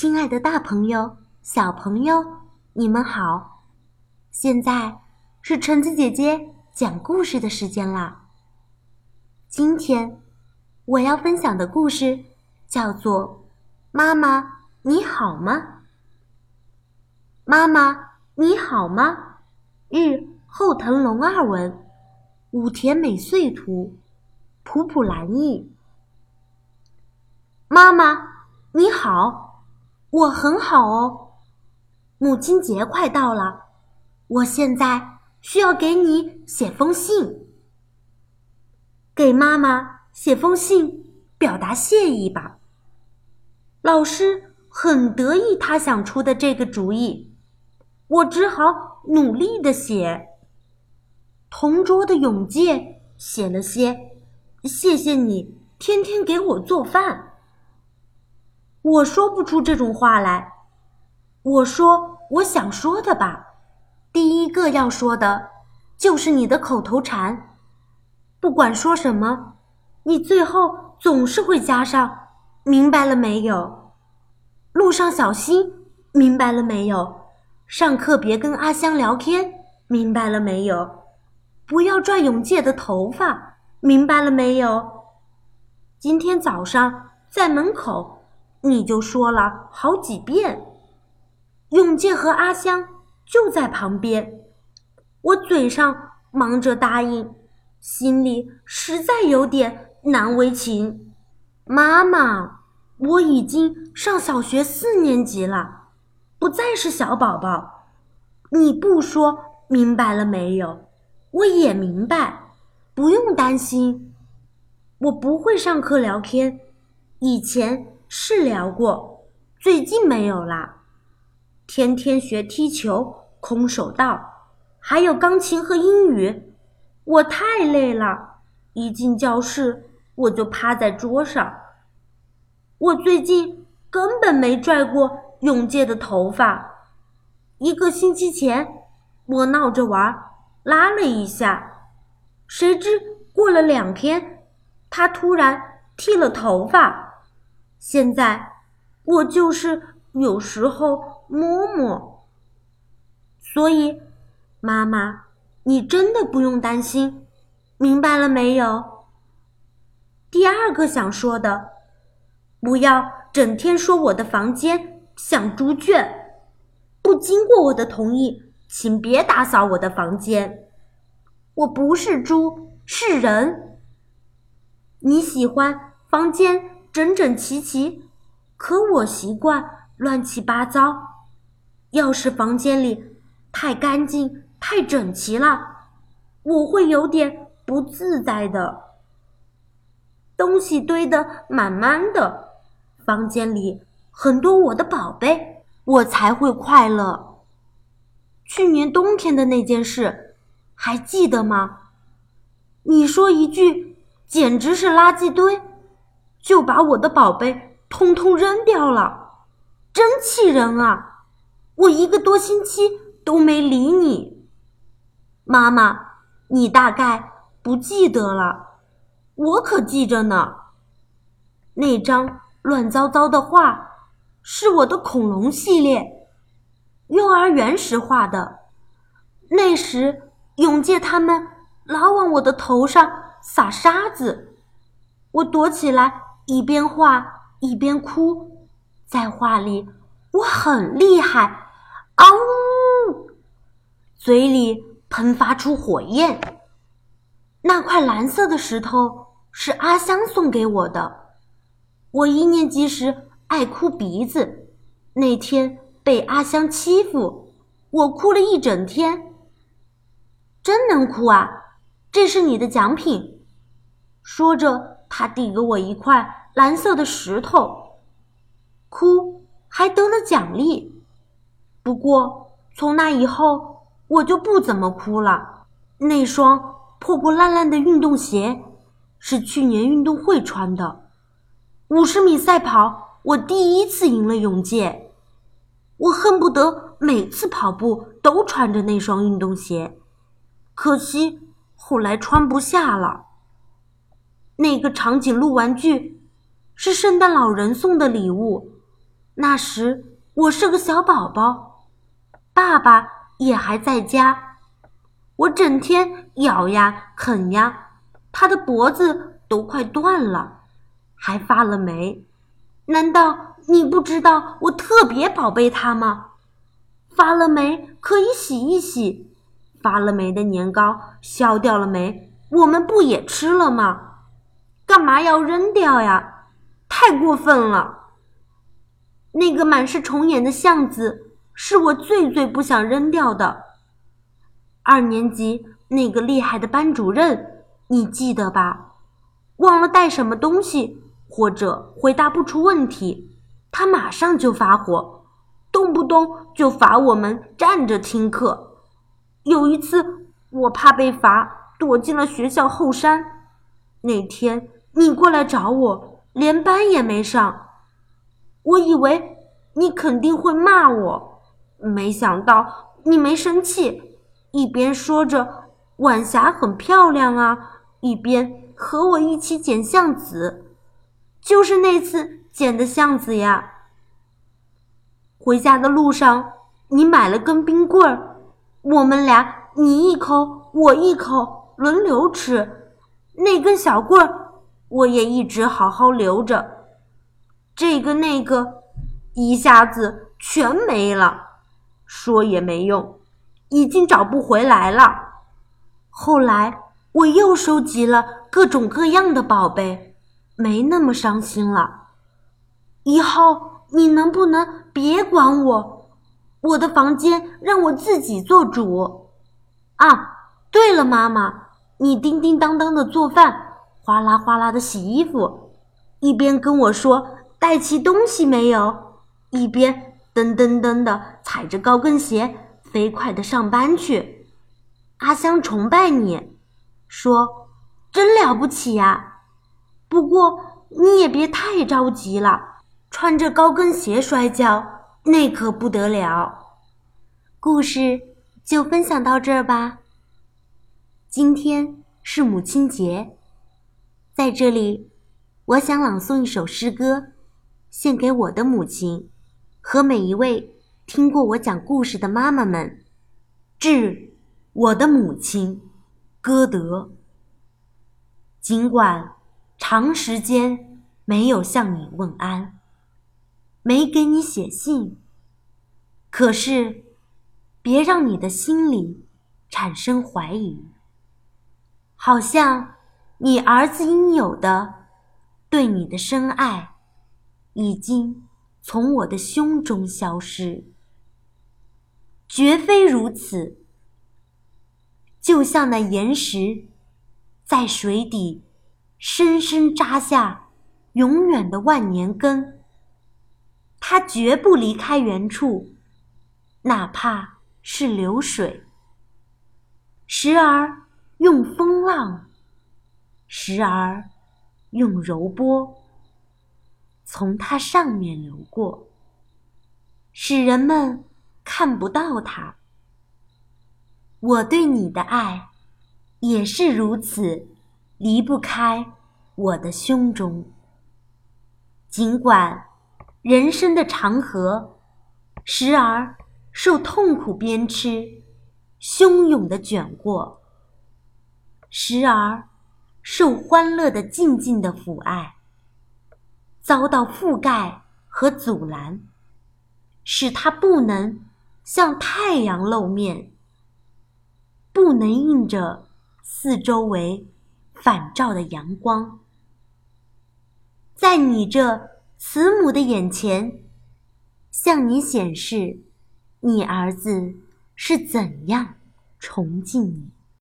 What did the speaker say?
亲爱的，大朋友、小朋友，你们好！现在是橙子姐姐讲故事的时间啦。今天我要分享的故事叫做《妈妈你好吗》。妈妈你好吗？日后藤龙二文，武田美穗图，普普兰译。妈妈你好。我很好哦，母亲节快到了，我现在需要给你写封信，给妈妈写封信表达谢意吧。老师很得意他想出的这个主意，我只好努力的写。同桌的永介写了些：“谢谢你天天给我做饭。”我说不出这种话来，我说我想说的吧。第一个要说的，就是你的口头禅。不管说什么，你最后总是会加上“明白了没有”。路上小心，明白了没有？上课别跟阿香聊天，明白了没有？不要拽永介的头发，明白了没有？今天早上在门口。你就说了好几遍，永健和阿香就在旁边，我嘴上忙着答应，心里实在有点难为情。妈妈，我已经上小学四年级了，不再是小宝宝。你不说明白了没有？我也明白，不用担心，我不会上课聊天，以前。是聊过，最近没有啦。天天学踢球、空手道，还有钢琴和英语，我太累了。一进教室，我就趴在桌上。我最近根本没拽过永介的头发。一个星期前，我闹着玩，拉了一下，谁知过了两天，他突然剃了头发。现在我就是有时候摸摸，所以妈妈，你真的不用担心，明白了没有？第二个想说的，不要整天说我的房间像猪圈，不经过我的同意，请别打扫我的房间。我不是猪，是人。你喜欢房间？整整齐齐，可我习惯乱七八糟。要是房间里太干净、太整齐了，我会有点不自在的。东西堆得满满的，房间里很多我的宝贝，我才会快乐。去年冬天的那件事，还记得吗？你说一句，简直是垃圾堆。就把我的宝贝通通扔掉了，真气人啊！我一个多星期都没理你，妈妈，你大概不记得了，我可记着呢。那张乱糟糟的画是我的恐龙系列，幼儿园时画的。那时永介他们老往我的头上撒沙子，我躲起来。一边画一边哭，在画里我很厉害，嗷呜，嘴里喷发出火焰。那块蓝色的石头是阿香送给我的。我一年级时爱哭鼻子，那天被阿香欺负，我哭了一整天。真能哭啊！这是你的奖品。说着，他递给我一块。蓝色的石头，哭还得了奖励。不过从那以后，我就不怎么哭了。那双破破烂烂的运动鞋是去年运动会穿的。五十米赛跑，我第一次赢了永界。我恨不得每次跑步都穿着那双运动鞋，可惜后来穿不下了。那个长颈鹿玩具。是圣诞老人送的礼物，那时我是个小宝宝，爸爸也还在家，我整天咬呀啃呀，他的脖子都快断了，还发了霉。难道你不知道我特别宝贝他吗？发了霉可以洗一洗，发了霉的年糕消掉了霉，我们不也吃了吗？干嘛要扔掉呀？太过分了！那个满是虫眼的橡子是我最最不想扔掉的。二年级那个厉害的班主任，你记得吧？忘了带什么东西，或者回答不出问题，他马上就发火，动不动就罚我们站着听课。有一次，我怕被罚，躲进了学校后山。那天你过来找我，连班也没上。我以为你肯定会骂我，没想到你没生气，一边说着晚霞很漂亮啊，一边和我一起捡橡子，就是那次捡的橡子呀。回家的路上，你买了根冰棍儿，我们俩你一口我一口轮流吃，那根小棍儿我也一直好好留着。这个那个，一下子全没了，说也没用，已经找不回来了。后来我又收集了各种各样的宝贝，没那么伤心了。以后你能不能别管我？我的房间让我自己做主。啊，对了，妈妈，你叮叮当当的做饭，哗啦哗啦的洗衣服，一边跟我说。带齐东西没有？一边噔噔噔的踩着高跟鞋飞快的上班去。阿香崇拜你，说真了不起呀！不过你也别太着急了，穿着高跟鞋摔跤那可不得了。故事就分享到这儿吧。今天是母亲节，在这里，我想朗诵一首诗歌。献给我的母亲，和每一位听过我讲故事的妈妈们，致我的母亲，歌德。尽管长时间没有向你问安，没给你写信，可是别让你的心里产生怀疑，好像你儿子应有的对你的深爱。已经从我的胸中消失，绝非如此。就像那岩石，在水底深深扎下永远的万年根，它绝不离开原处，哪怕是流水。时而用风浪，时而用柔波。从它上面流过，使人们看不到它。我对你的爱也是如此，离不开我的胸中。尽管人生的长河，时而受痛苦鞭笞，汹涌的卷过；时而受欢乐的静静的抚爱。遭到覆盖和阻拦，使它不能向太阳露面，不能映着四周围反照的阳光。在你这慈母的眼前，向你显示，你儿子是怎样崇敬你。